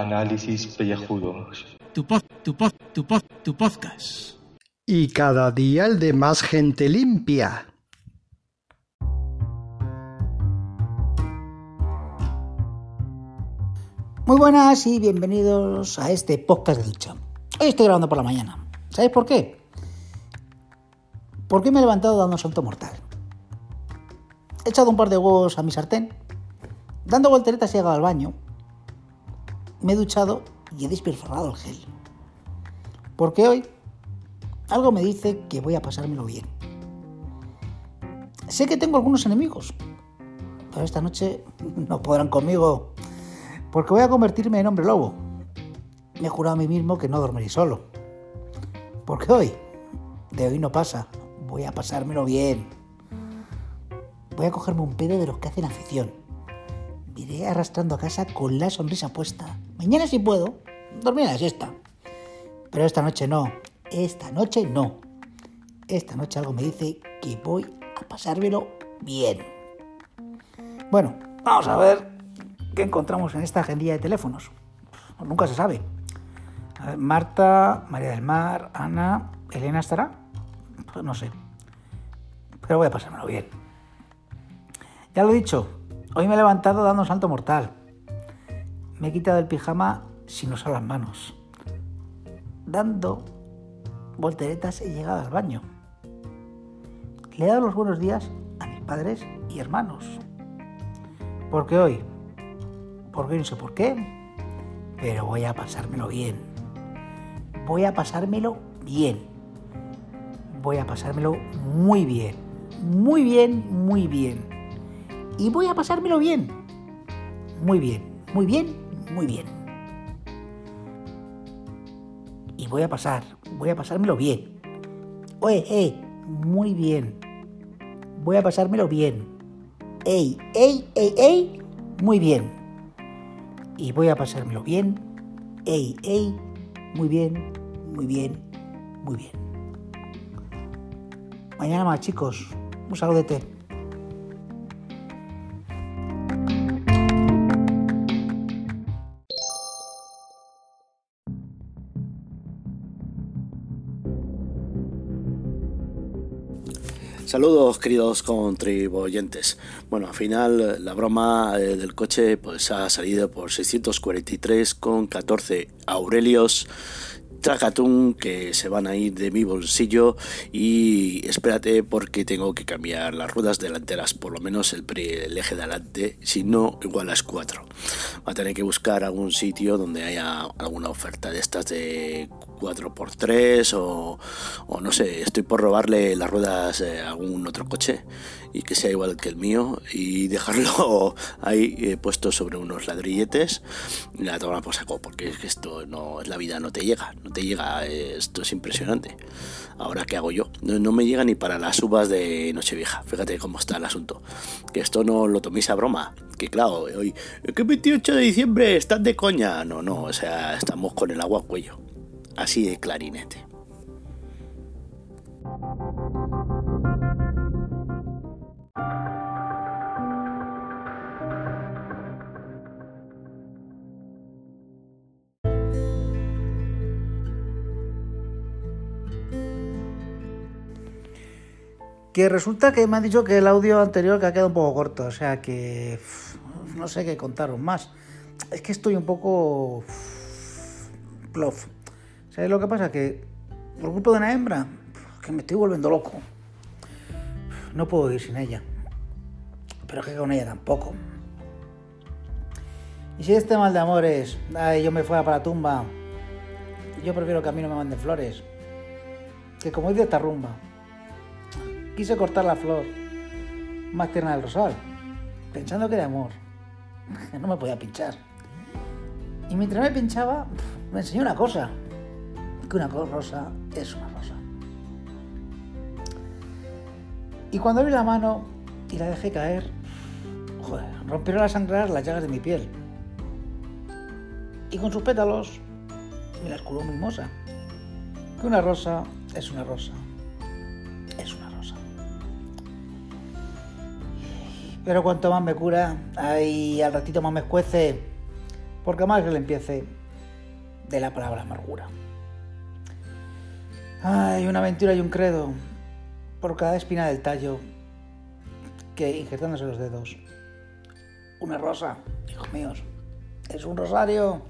Análisis pellejudos. Tu pod, tu pod, tu pod, tu podcast. Y cada día el de más gente limpia. Muy buenas y bienvenidos a este podcast de ducha. Hoy estoy grabando por la mañana. ¿Sabéis por qué? Porque me he levantado dando un salto mortal. He echado un par de huevos a mi sartén, dando volteretas he llegado al baño, me he duchado y he despilfarrado el gel. Porque hoy algo me dice que voy a pasármelo bien. Sé que tengo algunos enemigos, pero esta noche no podrán conmigo porque voy a convertirme en hombre lobo. Me he jurado a mí mismo que no dormiré solo. Porque hoy, de hoy no pasa, voy a pasármelo bien. Voy a cogerme un pedo de los que hacen afición. Iré arrastrando a casa con la sonrisa puesta. Mañana si puedo, dormir la siesta. Pero esta noche no. Esta noche no. Esta noche algo me dice que voy a pasármelo bien. Bueno, vamos a ver qué encontramos en esta agendilla de teléfonos. Nunca se sabe. A ver, Marta, María del Mar, Ana, Elena estará. Pues no sé. Pero voy a pasármelo bien. Ya lo he dicho, hoy me he levantado dando un salto mortal. Me he quitado el pijama sin usar las manos. Dando volteretas he llegado al baño. Le he dado los buenos días a mis padres y hermanos. Porque hoy, porque no sé por qué, pero voy a pasármelo bien. Voy a pasármelo bien. Voy a pasármelo muy bien. Muy bien, muy bien. Y voy a pasármelo bien. Muy bien, muy bien, muy bien. Y voy a pasar, voy a pasármelo bien. Oye, eh, muy bien. Voy a pasármelo bien. Ey, ey, ey, ey, muy bien. Y voy a pasármelo bien. Ey, ey, muy bien, muy bien, muy bien. Mañana más, chicos. Un saludete. Saludos queridos contribuyentes. Bueno, al final la broma eh, del coche pues ha salido por 643,14 Aurelios Tracatún que se van a ir de mi bolsillo y espérate porque tengo que cambiar las ruedas delanteras, por lo menos el, el eje de adelante, si no igual las 4. Va a tener que buscar algún sitio donde haya alguna oferta de estas de 4x3 o, o no sé, estoy por robarle las ruedas a algún otro coche y que sea igual que el mío y dejarlo ahí eh, puesto sobre unos ladrilletes la toma por saco porque es que esto no es la vida no te llega no te llega esto es impresionante. Ahora qué hago yo no, no, me llega ni para las uvas de Nochevieja. Fíjate cómo está el asunto. Que esto no lo toméis a broma. Que claro hoy que 28 de diciembre están de coña no no o sea estamos con el agua a cuello. Así de clarinete Que resulta que me han dicho que el audio anterior que ha quedado un poco corto, o sea que no sé qué contaros más. Es que estoy un poco plof. ¿Sabes lo que pasa? Que por culpa de una hembra, que me estoy volviendo loco. No puedo ir sin ella. Pero que con ella tampoco. Y si este mal de amores, ay, yo me fuera para la tumba, yo prefiero que a mí no me manden flores. Que como dice esta rumba, quise cortar la flor más tierna del rosal, pensando que era amor. No me podía pinchar. Y mientras me pinchaba, me enseñó una cosa, que una rosa es una rosa. Y cuando abrí la mano y la dejé caer, joder, rompieron a sangrar las llagas de mi piel. Y con sus pétalos me las curó mimosa. Que una rosa es una rosa. Pero cuanto más me cura, ay, al ratito más me escuece. porque más que le empiece de la palabra amargura. Hay una aventura y un credo por cada espina del tallo que injertándose los dedos. Una rosa, hijos míos, es un rosario.